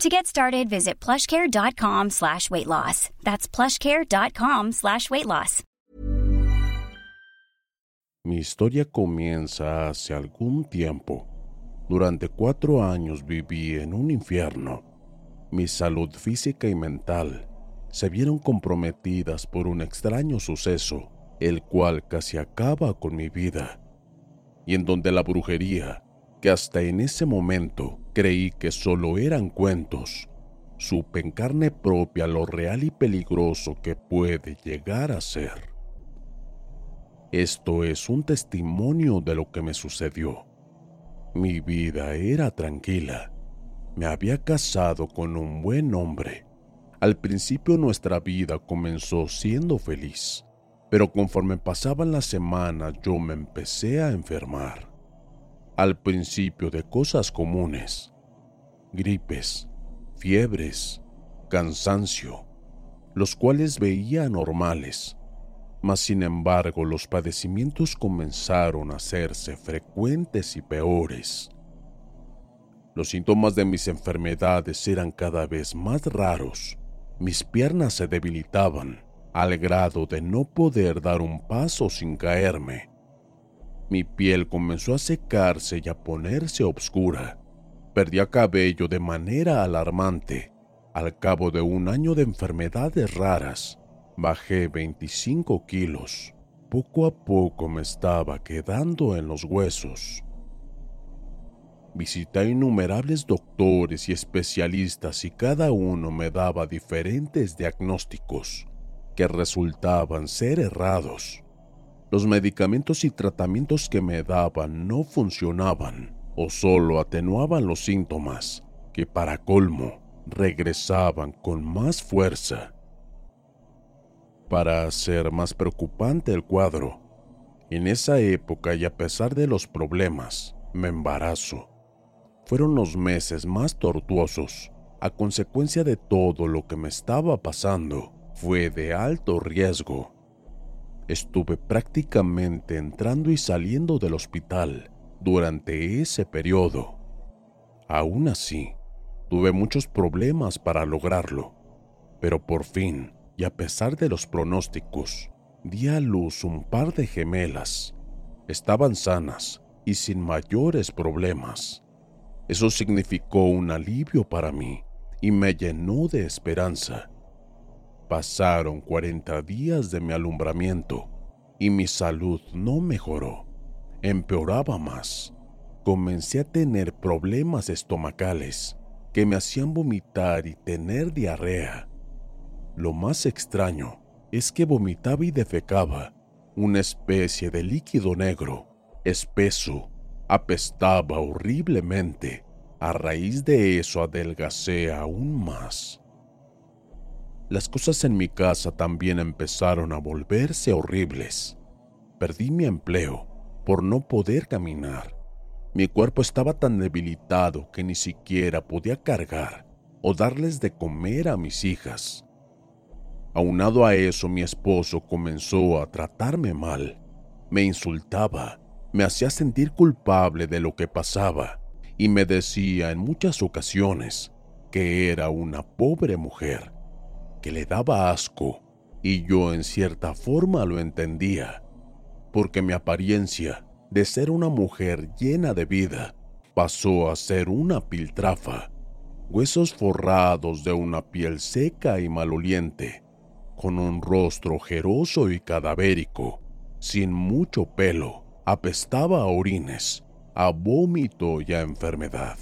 To get started, visit plushcare.com slash weight loss. That's plushcare.com slash weight loss. Mi historia comienza hace algún tiempo. Durante cuatro años viví en un infierno. Mi salud física y mental se vieron comprometidas por un extraño suceso, el cual casi acaba con mi vida, y en donde la brujería, que hasta en ese momento creí que solo eran cuentos, supe en carne propia lo real y peligroso que puede llegar a ser. Esto es un testimonio de lo que me sucedió. Mi vida era tranquila. Me había casado con un buen hombre. Al principio nuestra vida comenzó siendo feliz, pero conforme pasaban las semanas yo me empecé a enfermar. Al principio de cosas comunes, gripes, fiebres, cansancio, los cuales veía normales, mas sin embargo los padecimientos comenzaron a hacerse frecuentes y peores. Los síntomas de mis enfermedades eran cada vez más raros. Mis piernas se debilitaban al grado de no poder dar un paso sin caerme. Mi piel comenzó a secarse y a ponerse oscura. Perdía cabello de manera alarmante. Al cabo de un año de enfermedades raras, bajé 25 kilos. Poco a poco me estaba quedando en los huesos. Visité innumerables doctores y especialistas y cada uno me daba diferentes diagnósticos que resultaban ser errados. Los medicamentos y tratamientos que me daban no funcionaban o solo atenuaban los síntomas, que para colmo regresaban con más fuerza. Para hacer más preocupante el cuadro, en esa época y a pesar de los problemas, me embarazo. Fueron los meses más tortuosos. A consecuencia de todo lo que me estaba pasando, fue de alto riesgo. Estuve prácticamente entrando y saliendo del hospital durante ese periodo. Aún así, tuve muchos problemas para lograrlo, pero por fin, y a pesar de los pronósticos, di a luz un par de gemelas. Estaban sanas y sin mayores problemas. Eso significó un alivio para mí y me llenó de esperanza. Pasaron 40 días de mi alumbramiento y mi salud no mejoró, empeoraba más. Comencé a tener problemas estomacales que me hacían vomitar y tener diarrea. Lo más extraño es que vomitaba y defecaba una especie de líquido negro, espeso, apestaba horriblemente. A raíz de eso adelgacé aún más. Las cosas en mi casa también empezaron a volverse horribles. Perdí mi empleo por no poder caminar. Mi cuerpo estaba tan debilitado que ni siquiera podía cargar o darles de comer a mis hijas. Aunado a eso, mi esposo comenzó a tratarme mal. Me insultaba, me hacía sentir culpable de lo que pasaba y me decía en muchas ocasiones que era una pobre mujer, que le daba asco y yo en cierta forma lo entendía, porque mi apariencia de ser una mujer llena de vida pasó a ser una piltrafa, huesos forrados de una piel seca y maloliente, con un rostro ojeroso y cadavérico, sin mucho pelo, apestaba a orines, a vómito y a enfermedad.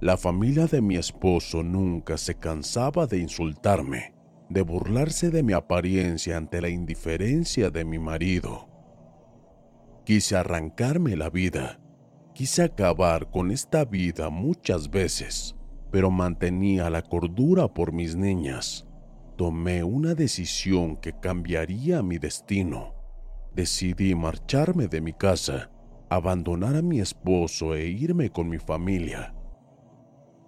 La familia de mi esposo nunca se cansaba de insultarme, de burlarse de mi apariencia ante la indiferencia de mi marido. Quise arrancarme la vida. Quise acabar con esta vida muchas veces, pero mantenía la cordura por mis niñas. Tomé una decisión que cambiaría mi destino. Decidí marcharme de mi casa, abandonar a mi esposo e irme con mi familia.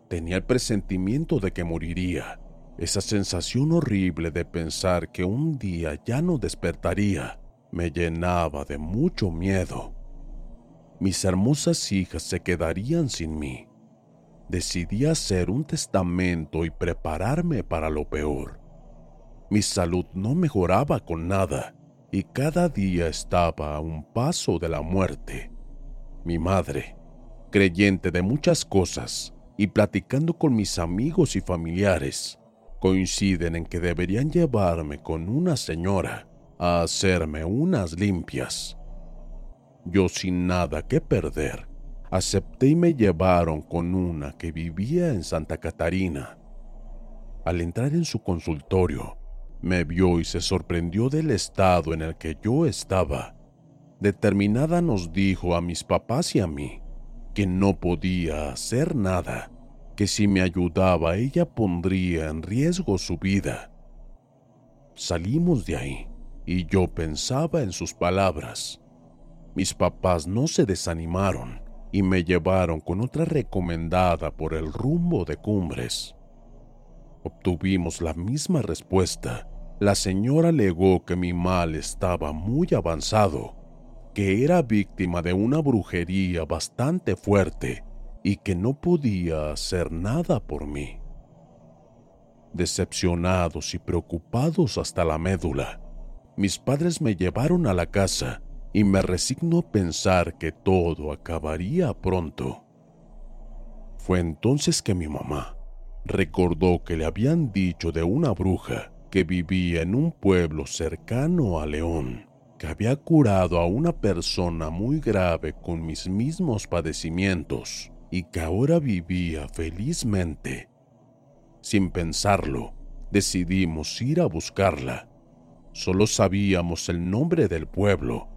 Tenía el presentimiento de que moriría, esa sensación horrible de pensar que un día ya no despertaría me llenaba de mucho miedo. Mis hermosas hijas se quedarían sin mí. Decidí hacer un testamento y prepararme para lo peor. Mi salud no mejoraba con nada y cada día estaba a un paso de la muerte. Mi madre, creyente de muchas cosas y platicando con mis amigos y familiares, coinciden en que deberían llevarme con una señora a hacerme unas limpias. Yo sin nada que perder, acepté y me llevaron con una que vivía en Santa Catarina. Al entrar en su consultorio, me vio y se sorprendió del estado en el que yo estaba. Determinada nos dijo a mis papás y a mí que no podía hacer nada, que si me ayudaba ella pondría en riesgo su vida. Salimos de ahí y yo pensaba en sus palabras. Mis papás no se desanimaron y me llevaron con otra recomendada por el rumbo de cumbres. Obtuvimos la misma respuesta. La señora alegó que mi mal estaba muy avanzado, que era víctima de una brujería bastante fuerte y que no podía hacer nada por mí. Decepcionados y preocupados hasta la médula, mis padres me llevaron a la casa y me resigno a pensar que todo acabaría pronto. Fue entonces que mi mamá recordó que le habían dicho de una bruja que vivía en un pueblo cercano a León, que había curado a una persona muy grave con mis mismos padecimientos y que ahora vivía felizmente. Sin pensarlo, decidimos ir a buscarla Solo sabíamos el nombre del pueblo.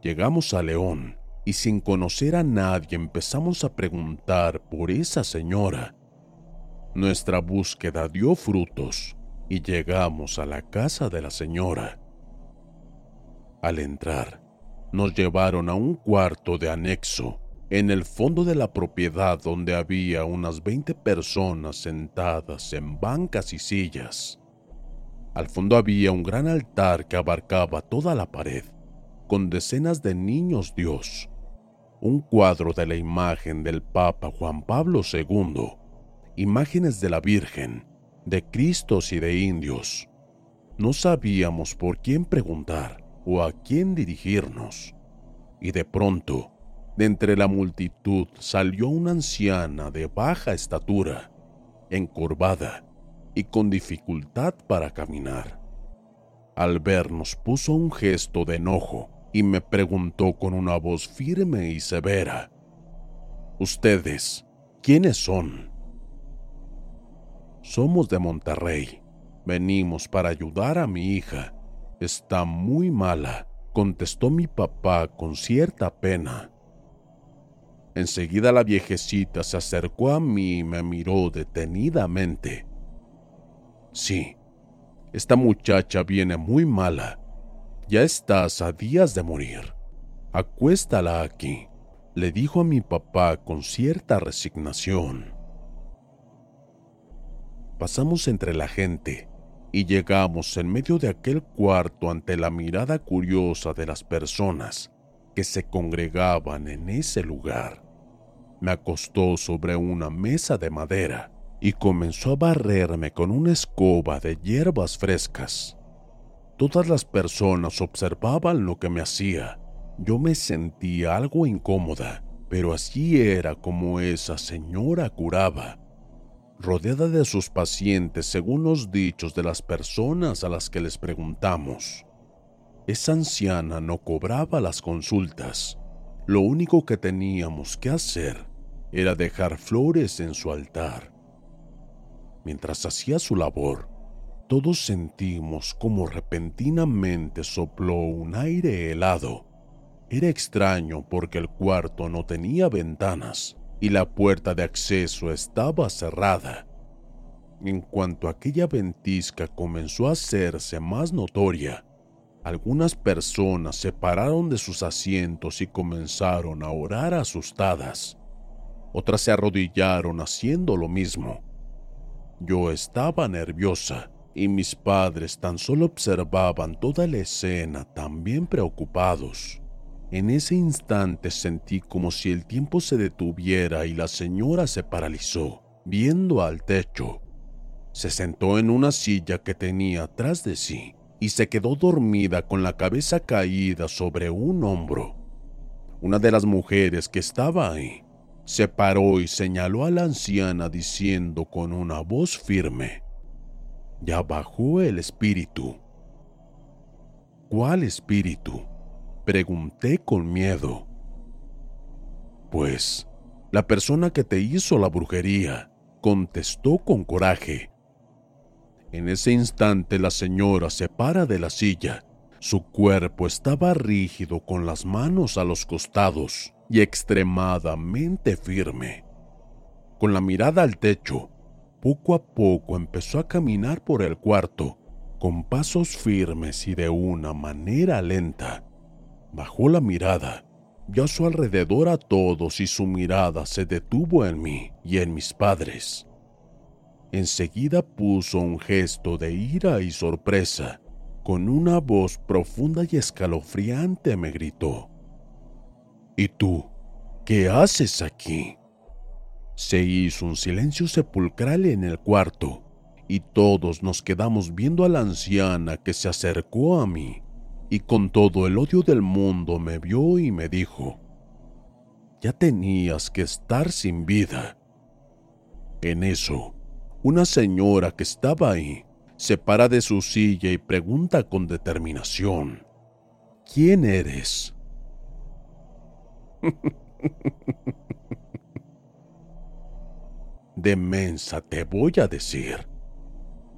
Llegamos a León y sin conocer a nadie empezamos a preguntar por esa señora. Nuestra búsqueda dio frutos y llegamos a la casa de la señora. Al entrar, nos llevaron a un cuarto de anexo en el fondo de la propiedad donde había unas 20 personas sentadas en bancas y sillas. Al fondo había un gran altar que abarcaba toda la pared, con decenas de niños Dios, un cuadro de la imagen del Papa Juan Pablo II, imágenes de la Virgen, de Cristos y de indios. No sabíamos por quién preguntar o a quién dirigirnos. Y de pronto, de entre la multitud salió una anciana de baja estatura, encorvada, y con dificultad para caminar. Al vernos puso un gesto de enojo y me preguntó con una voz firme y severa, ¿Ustedes quiénes son? Somos de Monterrey. Venimos para ayudar a mi hija. Está muy mala, contestó mi papá con cierta pena. Enseguida la viejecita se acercó a mí y me miró detenidamente. Sí, esta muchacha viene muy mala. Ya estás a días de morir. Acuéstala aquí, le dijo a mi papá con cierta resignación. pasamos entre la gente y llegamos en medio de aquel cuarto ante la mirada curiosa de las personas que se congregaban en ese lugar. Me acostó sobre una mesa de madera y comenzó a barrerme con una escoba de hierbas frescas. Todas las personas observaban lo que me hacía. Yo me sentía algo incómoda, pero así era como esa señora curaba rodeada de sus pacientes según los dichos de las personas a las que les preguntamos. Esa anciana no cobraba las consultas. Lo único que teníamos que hacer era dejar flores en su altar. Mientras hacía su labor, todos sentimos como repentinamente sopló un aire helado. Era extraño porque el cuarto no tenía ventanas y la puerta de acceso estaba cerrada. En cuanto aquella ventisca comenzó a hacerse más notoria, algunas personas se pararon de sus asientos y comenzaron a orar asustadas. Otras se arrodillaron haciendo lo mismo. Yo estaba nerviosa y mis padres tan solo observaban toda la escena también preocupados. En ese instante sentí como si el tiempo se detuviera y la señora se paralizó, viendo al techo. Se sentó en una silla que tenía atrás de sí y se quedó dormida con la cabeza caída sobre un hombro. Una de las mujeres que estaba ahí se paró y señaló a la anciana diciendo con una voz firme, Ya bajó el espíritu. ¿Cuál espíritu? Pregunté con miedo. Pues, la persona que te hizo la brujería, contestó con coraje. En ese instante la señora se para de la silla. Su cuerpo estaba rígido con las manos a los costados y extremadamente firme. Con la mirada al techo, poco a poco empezó a caminar por el cuarto, con pasos firmes y de una manera lenta. Bajó la mirada, vio a su alrededor a todos y su mirada se detuvo en mí y en mis padres. Enseguida puso un gesto de ira y sorpresa. Con una voz profunda y escalofriante me gritó, ¿Y tú? ¿Qué haces aquí? Se hizo un silencio sepulcral en el cuarto y todos nos quedamos viendo a la anciana que se acercó a mí y con todo el odio del mundo me vio y me dijo, ya tenías que estar sin vida. En eso, una señora que estaba ahí se para de su silla y pregunta con determinación, ¿quién eres? Demensa te voy a decir,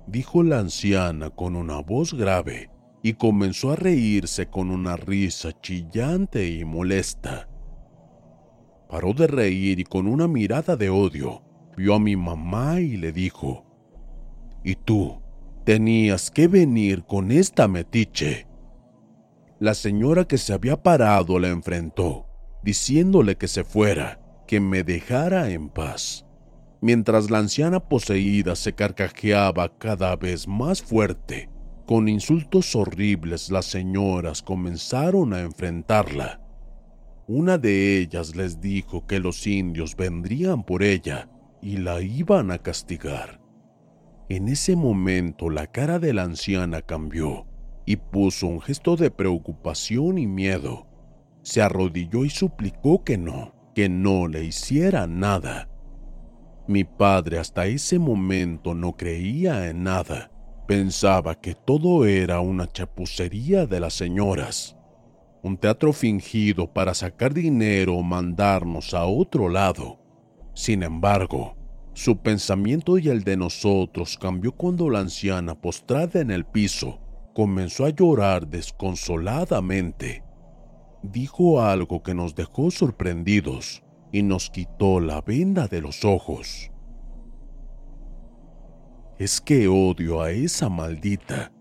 dijo la anciana con una voz grave y comenzó a reírse con una risa chillante y molesta. Paró de reír y con una mirada de odio vio a mi mamá y le dijo, ¿Y tú tenías que venir con esta metiche? La señora que se había parado la enfrentó, diciéndole que se fuera, que me dejara en paz, mientras la anciana poseída se carcajeaba cada vez más fuerte con insultos horribles las señoras comenzaron a enfrentarla. Una de ellas les dijo que los indios vendrían por ella y la iban a castigar. En ese momento la cara de la anciana cambió y puso un gesto de preocupación y miedo. Se arrodilló y suplicó que no, que no le hiciera nada. Mi padre hasta ese momento no creía en nada Pensaba que todo era una chapucería de las señoras, un teatro fingido para sacar dinero o mandarnos a otro lado. Sin embargo, su pensamiento y el de nosotros cambió cuando la anciana postrada en el piso comenzó a llorar desconsoladamente. Dijo algo que nos dejó sorprendidos y nos quitó la venda de los ojos es que odio a esa maldita,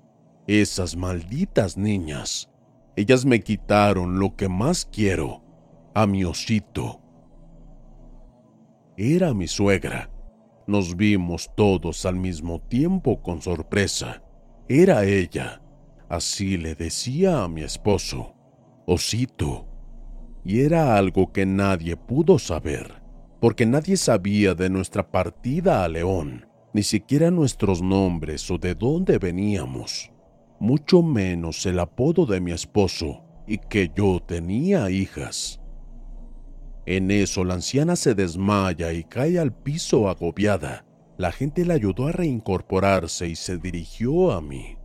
esas malditas niñas. Ellas me quitaron lo que más quiero, a mi osito. Era mi suegra, Nos vimos todos al mismo tiempo con sorpresa. Era ella. Así le decía a mi esposo. Osito. Y era algo que nadie pudo saber, porque nadie sabía de nuestra partida a León, ni siquiera nuestros nombres o de dónde veníamos, mucho menos el apodo de mi esposo y que yo tenía hijas. En eso la anciana se desmaya y cae al piso agobiada. La gente le ayudó a reincorporarse y se dirigió a mí.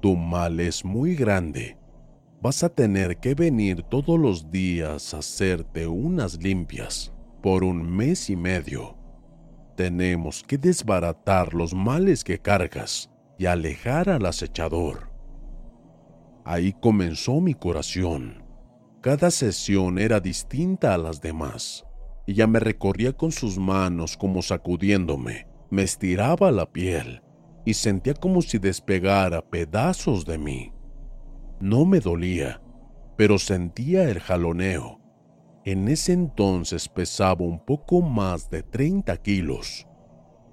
Tu mal es muy grande. Vas a tener que venir todos los días a hacerte unas limpias por un mes y medio. Tenemos que desbaratar los males que cargas y alejar al acechador. Ahí comenzó mi curación cada sesión era distinta a las demás. Ella me recorría con sus manos como sacudiéndome, me estiraba la piel y sentía como si despegara pedazos de mí. No me dolía, pero sentía el jaloneo. En ese entonces pesaba un poco más de 30 kilos.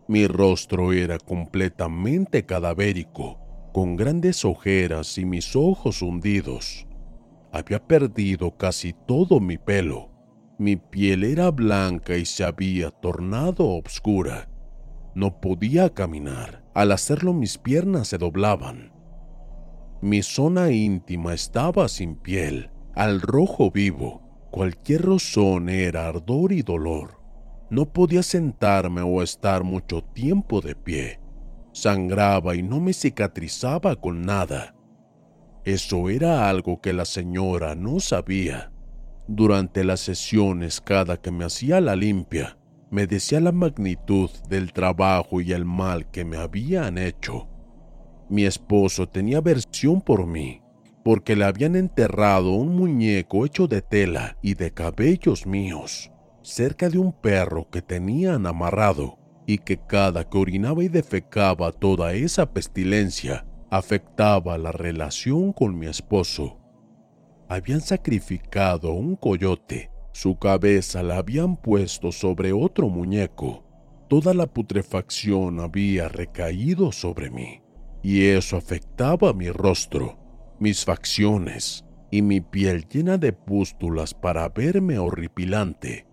Mi rostro era completamente cadavérico, con grandes ojeras y mis ojos hundidos. Había perdido casi todo mi pelo. Mi piel era blanca y se había tornado oscura. No podía caminar. Al hacerlo mis piernas se doblaban. Mi zona íntima estaba sin piel, al rojo vivo. Cualquier rozón era ardor y dolor. No podía sentarme o estar mucho tiempo de pie. Sangraba y no me cicatrizaba con nada. Eso era algo que la señora no sabía. Durante las sesiones, cada que me hacía la limpia, me decía la magnitud del trabajo y el mal que me habían hecho. Mi esposo tenía aversión por mí, porque le habían enterrado un muñeco hecho de tela y de cabellos míos, cerca de un perro que tenían amarrado, y que cada que orinaba y defecaba toda esa pestilencia, afectaba la relación con mi esposo. Habían sacrificado un coyote, su cabeza la habían puesto sobre otro muñeco, toda la putrefacción había recaído sobre mí, y eso afectaba mi rostro, mis facciones y mi piel llena de pústulas para verme horripilante.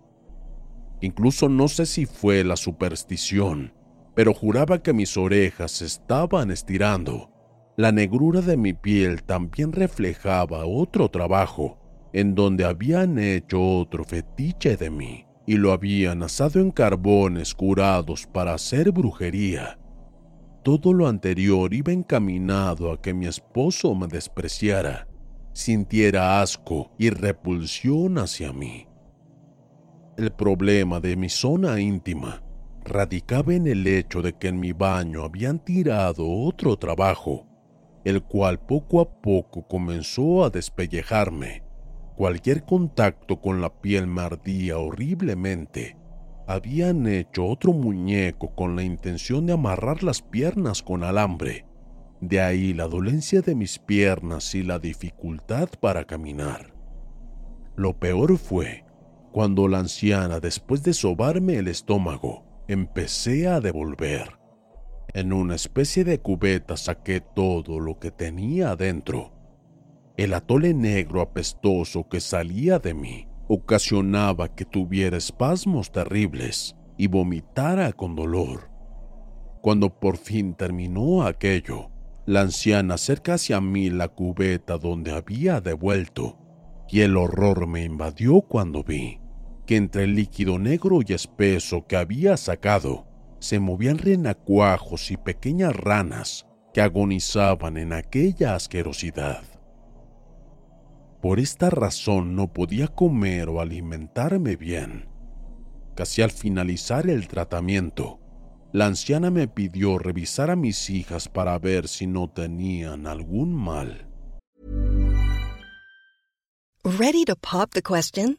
Incluso no sé si fue la superstición, pero juraba que mis orejas estaban estirando la negrura de mi piel también reflejaba otro trabajo, en donde habían hecho otro fetiche de mí y lo habían asado en carbones curados para hacer brujería. Todo lo anterior iba encaminado a que mi esposo me despreciara, sintiera asco y repulsión hacia mí. El problema de mi zona íntima radicaba en el hecho de que en mi baño habían tirado otro trabajo el cual poco a poco comenzó a despellejarme. Cualquier contacto con la piel me ardía horriblemente. Habían hecho otro muñeco con la intención de amarrar las piernas con alambre. De ahí la dolencia de mis piernas y la dificultad para caminar. Lo peor fue cuando la anciana, después de sobarme el estómago, empecé a devolver. En una especie de cubeta saqué todo lo que tenía adentro. El atole negro apestoso que salía de mí ocasionaba que tuviera espasmos terribles y vomitara con dolor. Cuando por fin terminó aquello, la anciana acerca hacia mí la cubeta donde había devuelto, y el horror me invadió cuando vi que entre el líquido negro y espeso que había sacado se movían renacuajos y pequeñas ranas que agonizaban en aquella asquerosidad. Por esta razón no podía comer o alimentarme bien. Casi al finalizar el tratamiento, la anciana me pidió revisar a mis hijas para ver si no tenían algún mal. Ready to pop the question?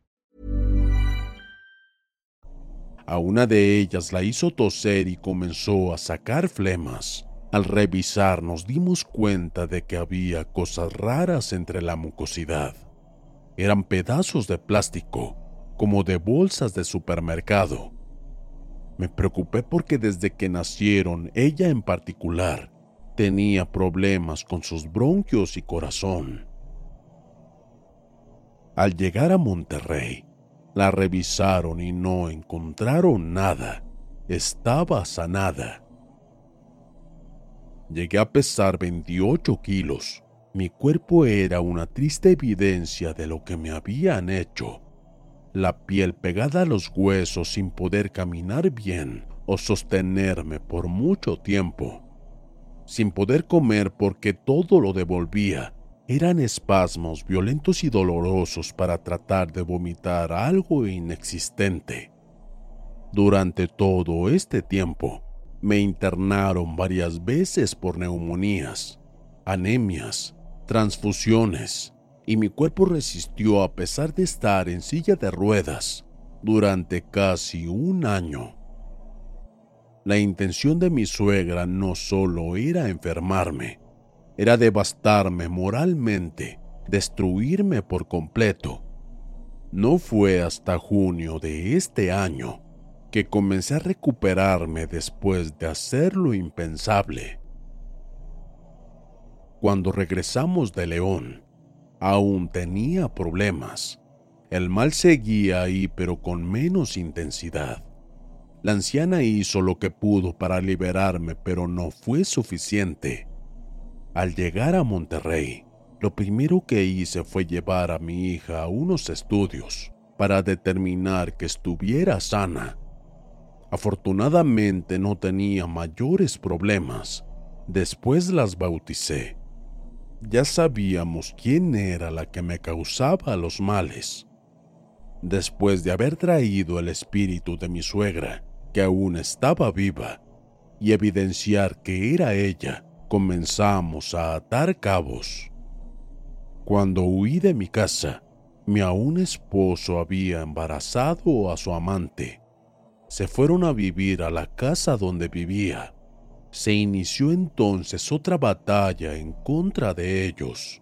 A una de ellas la hizo toser y comenzó a sacar flemas. Al revisar nos dimos cuenta de que había cosas raras entre la mucosidad. Eran pedazos de plástico como de bolsas de supermercado. Me preocupé porque desde que nacieron, ella en particular, tenía problemas con sus bronquios y corazón. Al llegar a Monterrey, la revisaron y no encontraron nada. Estaba sanada. Llegué a pesar 28 kilos. Mi cuerpo era una triste evidencia de lo que me habían hecho la piel pegada a los huesos sin poder caminar bien o sostenerme por mucho tiempo, sin poder comer porque todo lo devolvía. Eran espasmos violentos y dolorosos para tratar de vomitar algo inexistente. Durante todo este tiempo, me internaron varias veces por neumonías, anemias, transfusiones, y mi cuerpo resistió a pesar de estar en silla de ruedas durante casi un año. La intención de mi suegra no solo era enfermarme, era devastarme moralmente, destruirme por completo. No fue hasta junio de este año que comencé a recuperarme después de hacer lo impensable. Cuando regresamos de León, aún tenía problemas. El mal seguía ahí pero con menos intensidad. La anciana hizo lo que pudo para liberarme, pero no fue suficiente. Al llegar a Monterrey, lo primero que hice fue llevar a mi hija a unos estudios para determinar que estuviera sana. Afortunadamente no tenía mayores problemas. Después las bauticé ya sabíamos quién era la que me causaba los males. Después de haber traído el espíritu de mi suegra, que aún estaba viva, y evidenciar que era ella, comenzamos a atar cabos. Cuando huí de mi casa, mi aún esposo había embarazado a su amante. Se fueron a vivir a la casa donde vivía se inició entonces otra batalla en contra de ellos.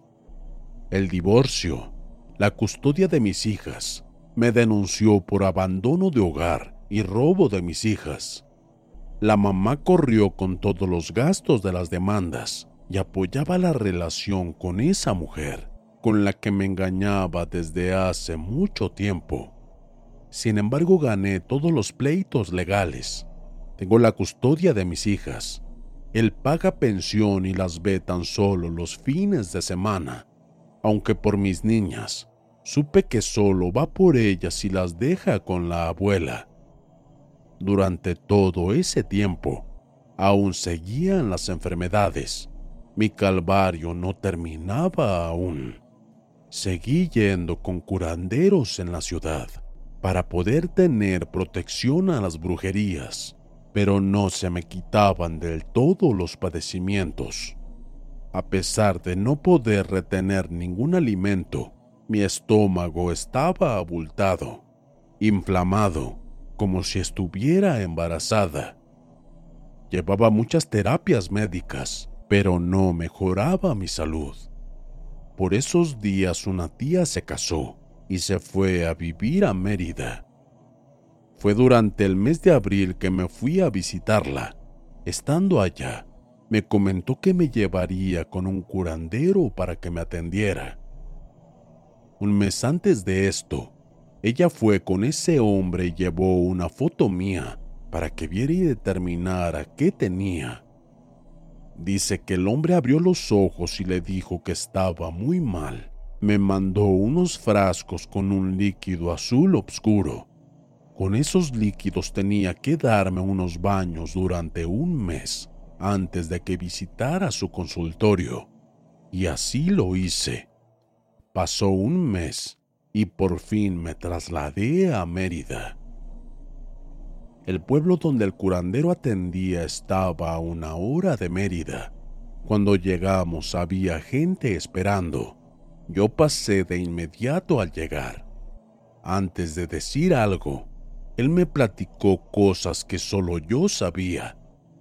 El divorcio, la custodia de mis hijas, me denunció por abandono de hogar y robo de mis hijas. La mamá corrió con todos los gastos de las demandas y apoyaba la relación con esa mujer, con la que me engañaba desde hace mucho tiempo. Sin embargo, gané todos los pleitos legales tengo la custodia de mis hijas. Él paga pensión y las ve tan solo los fines de semana. Aunque por mis niñas, supe que solo va por ellas y las deja con la abuela. Durante todo ese tiempo, aún seguían las enfermedades. Mi calvario no terminaba aún. Seguí yendo con curanderos en la ciudad para poder tener protección a las brujerías pero no se me quitaban del todo los padecimientos. A pesar de no poder retener ningún alimento, mi estómago estaba abultado, inflamado, como si estuviera embarazada. Llevaba muchas terapias médicas, pero no mejoraba mi salud. Por esos días una tía se casó y se fue a vivir a Mérida. Fue durante el mes de abril que me fui a visitarla. Estando allá, me comentó que me llevaría con un curandero para que me atendiera. Un mes antes de esto, Ella fue con ese hombre y llevó una foto mía para que viera y determinara qué tenía. Dice que el hombre abrió los ojos y le dijo que estaba muy mal. Me mandó unos frascos con un líquido azul oscuro. Con esos líquidos tenía que darme unos baños durante un mes antes de que visitara su consultorio. Y así lo hice. Pasó un mes y por fin me trasladé a Mérida. El pueblo donde el curandero atendía estaba a una hora de Mérida. Cuando llegamos había gente esperando. Yo pasé de inmediato al llegar. Antes de decir algo, él me platicó cosas que solo yo sabía.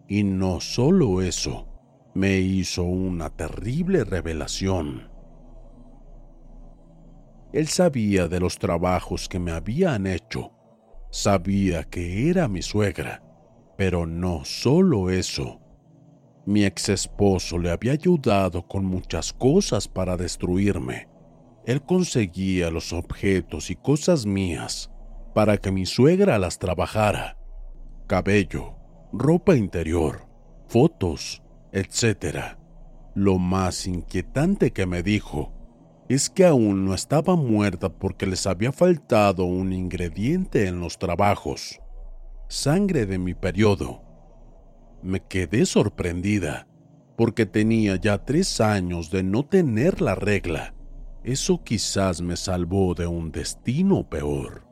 Y no solo eso, me hizo una terrible revelación. Él sabía de los trabajos que me habían hecho, sabía que era mi suegra, pero no solo eso. Mi ex esposo le había ayudado con muchas cosas para destruirme. Él conseguía los objetos y cosas mías para que mi suegra las trabajara. Cabello, ropa interior, fotos, etc. Lo más inquietante que me dijo es que aún no estaba muerta porque les había faltado un ingrediente en los trabajos. Sangre de mi periodo. Me quedé sorprendida porque tenía ya tres años de no tener la regla. Eso quizás me salvó de un destino peor.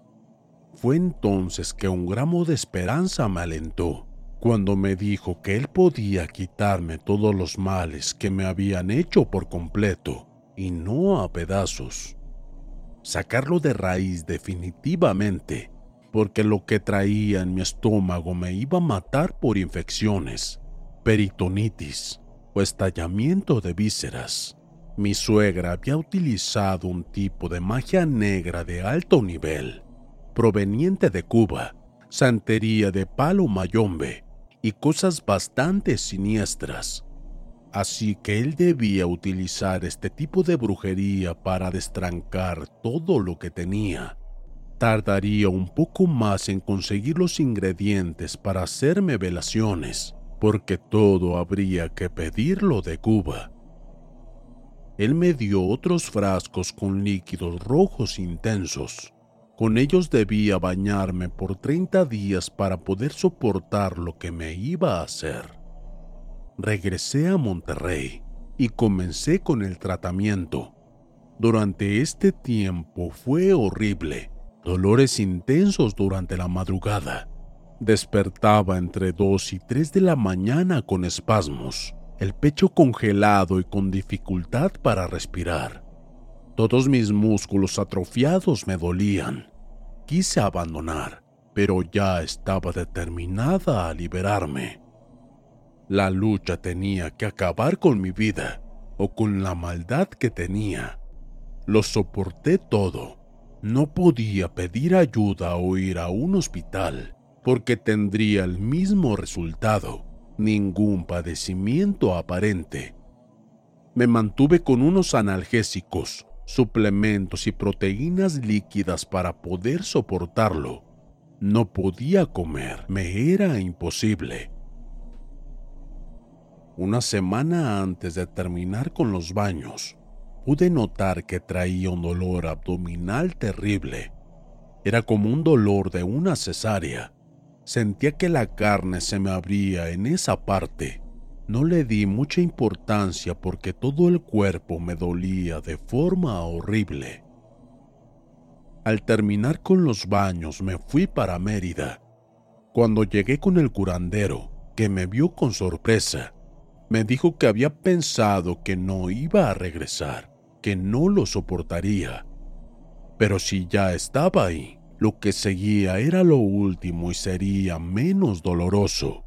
Fue entonces que un gramo de esperanza me alentó cuando me dijo que él podía quitarme todos los males que me habían hecho por completo y no a pedazos. Sacarlo de raíz definitivamente, porque lo que traía en mi estómago me iba a matar por infecciones, peritonitis o estallamiento de vísceras. Mi suegra había utilizado un tipo de magia negra de alto nivel, proveniente de Cuba, santería de palo mayombe y cosas bastante siniestras así que él debía utilizar este tipo de brujería para destrancar todo lo que tenía. Tardaría un poco más en conseguir los ingredientes para hacerme velaciones, porque todo habría que pedirlo de Cuba. Él me dio otros frascos con líquidos rojos intensos. Con ellos debía bañarme por 30 días para poder soportar lo que me iba a hacer regresé a Monterrey y comencé con el tratamiento. Durante este tiempo fue horrible, dolores intensos durante la madrugada. Despertaba entre 2 y 3 de la mañana con espasmos, el pecho congelado y con dificultad para respirar. Todos mis músculos atrofiados me dolían. Quise abandonar, pero ya estaba determinada a liberarme. La lucha tenía que acabar con mi vida o con la maldad que tenía. Lo soporté todo. No podía pedir ayuda o ir a un hospital porque tendría el mismo resultado, ningún padecimiento aparente. Me mantuve con unos analgésicos, suplementos y proteínas líquidas para poder soportarlo. No podía comer, me era imposible. Una semana antes de terminar con los baños, pude notar que traía un dolor abdominal terrible. Era como un dolor de una cesárea. Sentía que la carne se me abría en esa parte. No le di mucha importancia porque todo el cuerpo me dolía de forma horrible. Al terminar con los baños me fui para Mérida. Cuando llegué con el curandero, que me vio con sorpresa, me dijo que había pensado que no iba a regresar, que no lo soportaría. Pero si ya estaba ahí, lo que seguía era lo último y sería menos doloroso.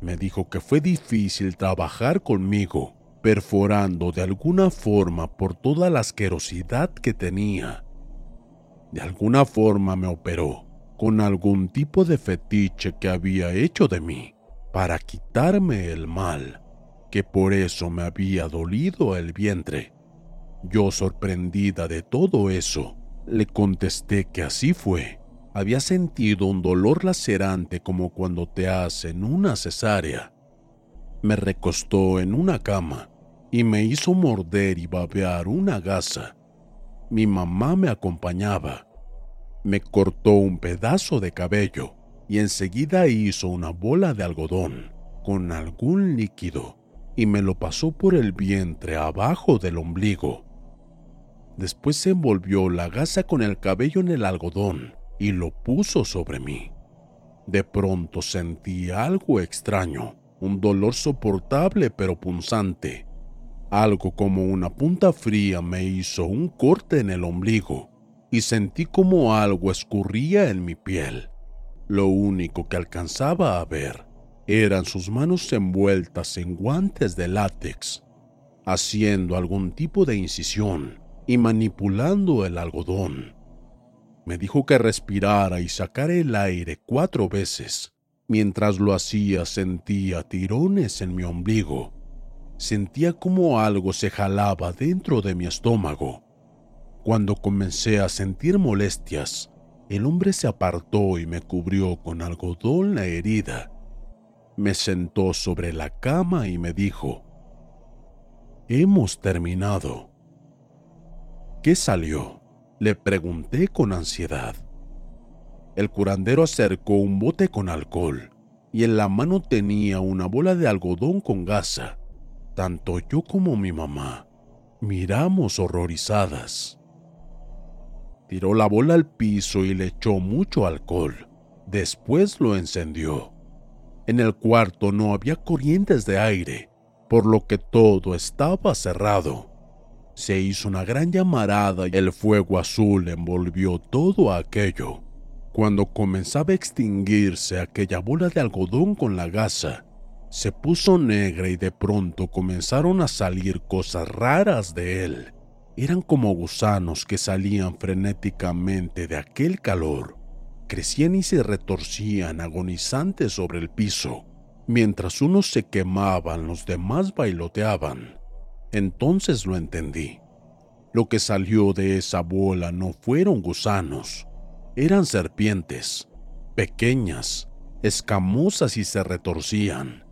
Me dijo que fue difícil trabajar conmigo, perforando de alguna forma por toda la asquerosidad que tenía. De alguna forma me operó, con algún tipo de fetiche que había hecho de mí para quitarme el mal, que por eso me había dolido el vientre. Yo sorprendida de todo eso, Le contesté que así fue. Había sentido un dolor lacerante como cuando te hacen una cesárea. Me recostó en una cama y me hizo morder y babear una gasa. Mi mamá me acompañaba. Me cortó un pedazo de cabello y enseguida hizo una bola de algodón con algún líquido y me lo pasó por el vientre abajo del ombligo. Después se envolvió la gasa con el cabello en el algodón y lo puso sobre mí. De pronto sentí algo extraño, un dolor soportable pero punzante. Algo como una punta fría me hizo un corte en el ombligo y sentí como algo escurría en mi piel. Lo único que alcanzaba a ver eran sus manos envueltas en guantes de látex, haciendo algún tipo de incisión y manipulando el algodón. Me dijo que respirara y sacara el aire cuatro veces. Mientras lo hacía sentía tirones en mi ombligo. Sentía como algo se jalaba dentro de mi estómago. Cuando comencé a sentir molestias, el hombre se apartó y me cubrió con algodón la herida. Me sentó sobre la cama y me dijo, Hemos terminado. ¿Qué salió? Le pregunté con ansiedad. El curandero acercó un bote con alcohol y en la mano tenía una bola de algodón con gasa. Tanto yo como mi mamá miramos horrorizadas. Tiró la bola al piso y le echó mucho alcohol. Después lo encendió. En el cuarto no había corrientes de aire, por lo que todo estaba cerrado. Se hizo una gran llamarada y el fuego azul envolvió todo aquello. Cuando comenzaba a extinguirse aquella bola de algodón con la gasa, se puso negra y de pronto comenzaron a salir cosas raras de él. Eran como gusanos que salían frenéticamente de aquel calor. Crecían y se retorcían agonizantes sobre el piso. Mientras unos se quemaban, los demás bailoteaban. Entonces lo entendí. Lo que salió de esa bola no fueron gusanos, eran serpientes, pequeñas, escamosas y se retorcían.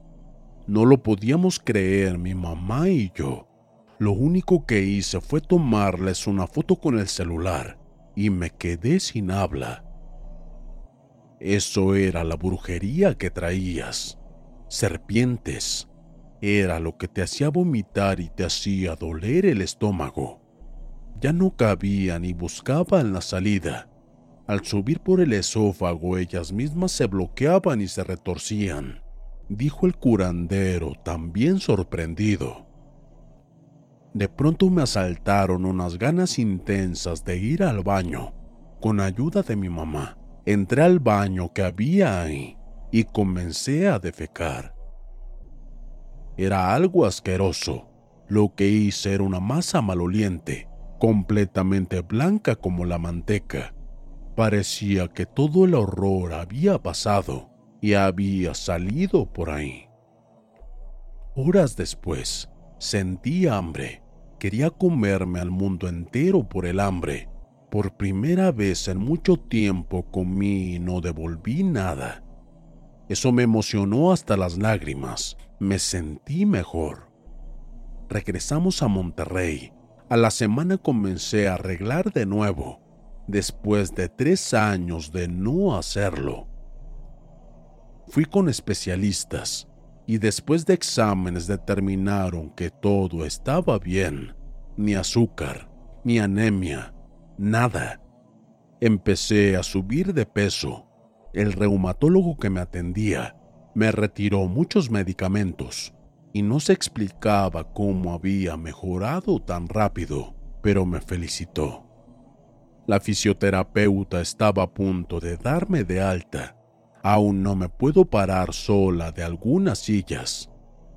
No lo podíamos creer mi mamá y yo. Lo único que hice fue tomarles una foto con el celular y me quedé sin habla. Eso era la brujería que traías. Serpientes, era lo que te hacía vomitar y te hacía doler el estómago. Ya no cabía ni buscaban la salida. Al subir por el esófago ellas mismas se bloqueaban y se retorcían, dijo el curandero también sorprendido. De pronto me asaltaron unas ganas intensas de ir al baño. Con ayuda de mi mamá, entré al baño que había ahí y comencé a defecar. Era algo asqueroso. Lo que hice era una masa maloliente, completamente blanca como la manteca. Parecía que todo el horror había pasado y había salido por ahí. Horas después, sentí hambre. Quería comerme al mundo entero por el hambre. Por primera vez en mucho tiempo comí y no devolví nada. Eso me emocionó hasta las lágrimas me sentí mejor. Regresamos a Monterrey. A la semana comencé a arreglar de nuevo, después de tres años de no hacerlo. Fui con especialistas y después de exámenes determinaron que todo estaba bien. Ni azúcar, ni anemia, nada. Empecé a subir de peso. El reumatólogo que me atendía me retiró muchos medicamentos y no se explicaba cómo había mejorado tan rápido, pero me felicitó. La fisioterapeuta estaba a punto de darme de alta. Aún no me puedo parar sola de algunas sillas,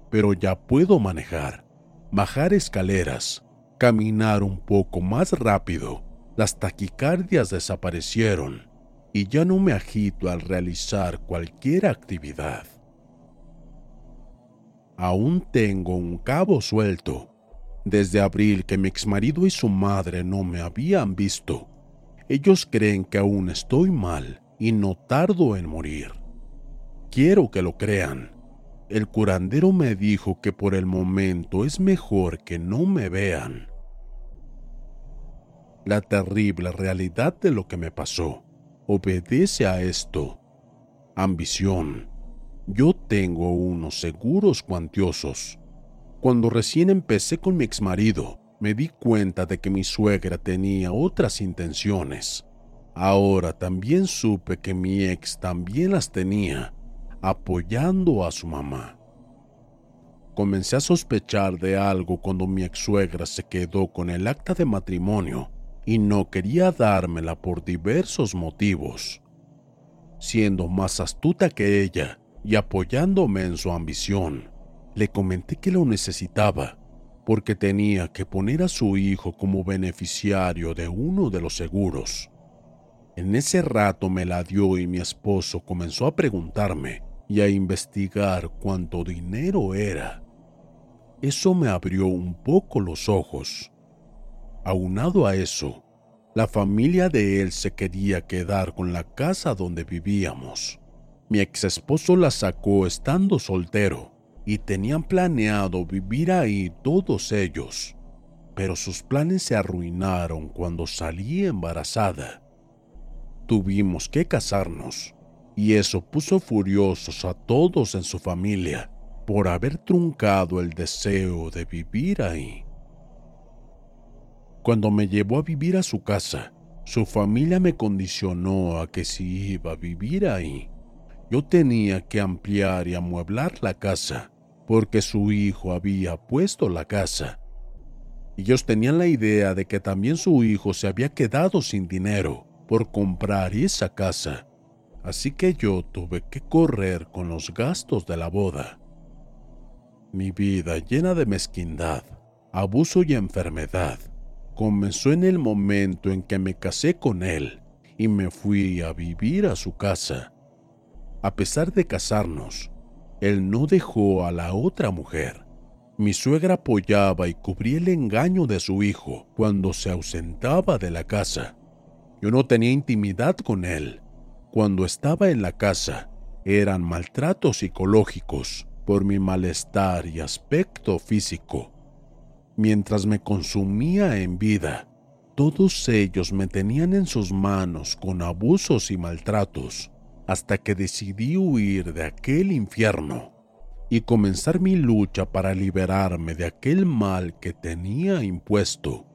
pero ya puedo manejar, bajar escaleras, caminar un poco más rápido. Las taquicardias desaparecieron y ya no me agito al realizar cualquier actividad. Aún tengo un cabo suelto. Desde abril que mi exmarido y su madre no me habían visto, Ellos creen que aún estoy mal y no tardo en morir. Quiero que lo crean. El curandero me dijo que por el momento es mejor que no me vean. La terrible realidad de lo que me pasó obedece a esto. Ambición. Yo tengo unos seguros cuantiosos. Cuando recién empecé con mi exmarido, me di cuenta de que mi suegra tenía otras intenciones. Ahora también supe que mi ex también las tenía, apoyando a su mamá. Comencé a sospechar de algo cuando mi ex suegra se quedó con el acta de matrimonio y no quería dármela por diversos motivos. Siendo más astuta que ella y apoyándome en su ambición, le comenté que lo necesitaba porque tenía que poner a su hijo como beneficiario de uno de los seguros. En ese rato me la dio y mi esposo comenzó a preguntarme y a investigar cuánto dinero era. Eso me abrió un poco los ojos. Aunado a eso, la familia de él se quería quedar con la casa donde vivíamos. Mi ex esposo la sacó estando soltero y tenían planeado vivir ahí todos ellos, pero sus planes se arruinaron cuando salí embarazada. Tuvimos que casarnos y eso puso furiosos a todos en su familia por haber truncado el deseo de vivir ahí. Cuando me llevó a vivir a su casa, su familia me condicionó a que si iba a vivir ahí, yo tenía que ampliar y amueblar la casa porque su hijo había puesto la casa. Ellos tenían la idea de que también su hijo se había quedado sin dinero por comprar esa casa, así que yo tuve que correr con los gastos de la boda. Mi vida llena de mezquindad, abuso y enfermedad comenzó en el momento en que me casé con él y me fui a vivir a su casa. A pesar de casarnos, él no dejó a la otra mujer. Mi suegra apoyaba y cubría el engaño de su hijo cuando se ausentaba de la casa. Yo no tenía intimidad con él. Cuando estaba en la casa, eran maltratos psicológicos por mi malestar y aspecto físico. Mientras me consumía en vida, todos ellos me tenían en sus manos con abusos y maltratos hasta que decidí huir de aquel infierno y comenzar mi lucha para liberarme de aquel mal que tenía impuesto.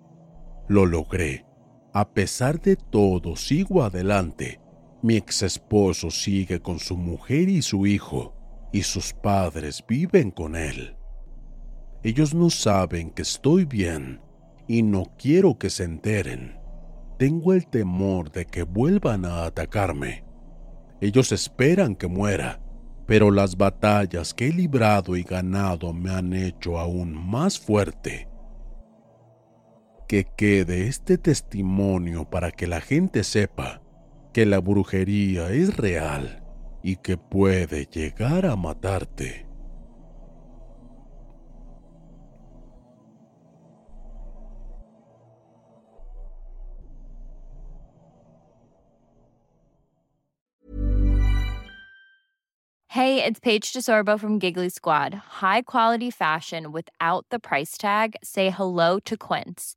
Lo logré. A pesar de todo, sigo adelante. Mi ex esposo sigue con su mujer y su hijo, y sus padres viven con él. Ellos no saben que estoy bien, y no quiero que se enteren. Tengo el temor de que vuelvan a atacarme ellos esperan que muera, pero las batallas que he librado y ganado me han hecho aún más fuerte. Que quede este testimonio para que la gente sepa que la brujería es real y que puede llegar a matarte. Hey, it's Paige DeSorbo from Giggly Squad. High quality fashion without the price tag. Say hello to Quince.